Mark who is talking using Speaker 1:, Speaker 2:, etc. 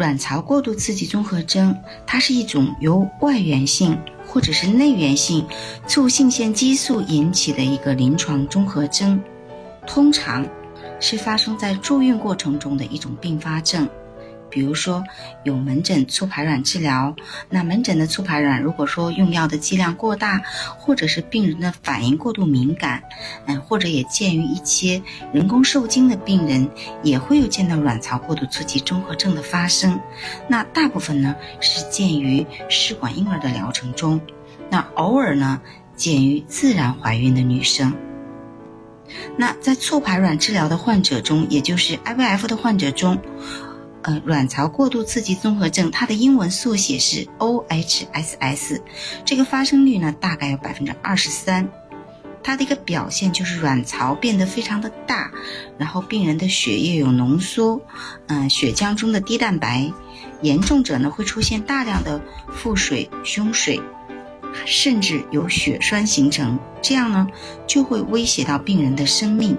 Speaker 1: 卵巢过度刺激综合征，它是一种由外源性或者是内源性促性腺激素引起的一个临床综合征，通常是发生在助孕过程中的一种并发症。比如说有门诊促排卵治疗，那门诊的促排卵如果说用药的剂量过大，或者是病人的反应过度敏感，嗯，或者也鉴于一些人工受精的病人，也会有见到卵巢过度刺激综合症的发生。那大部分呢是见于试管婴儿的疗程中，那偶尔呢见于自然怀孕的女生。那在促排卵治疗的患者中，也就是 IVF 的患者中。呃，卵巢过度刺激综合症，它的英文缩写是 OHSS，这个发生率呢大概有百分之二十三。它的一个表现就是卵巢变得非常的大，然后病人的血液有浓缩，嗯，血浆中的低蛋白，严重者呢会出现大量的腹水、胸水，甚至有血栓形成，这样呢就会威胁到病人的生命。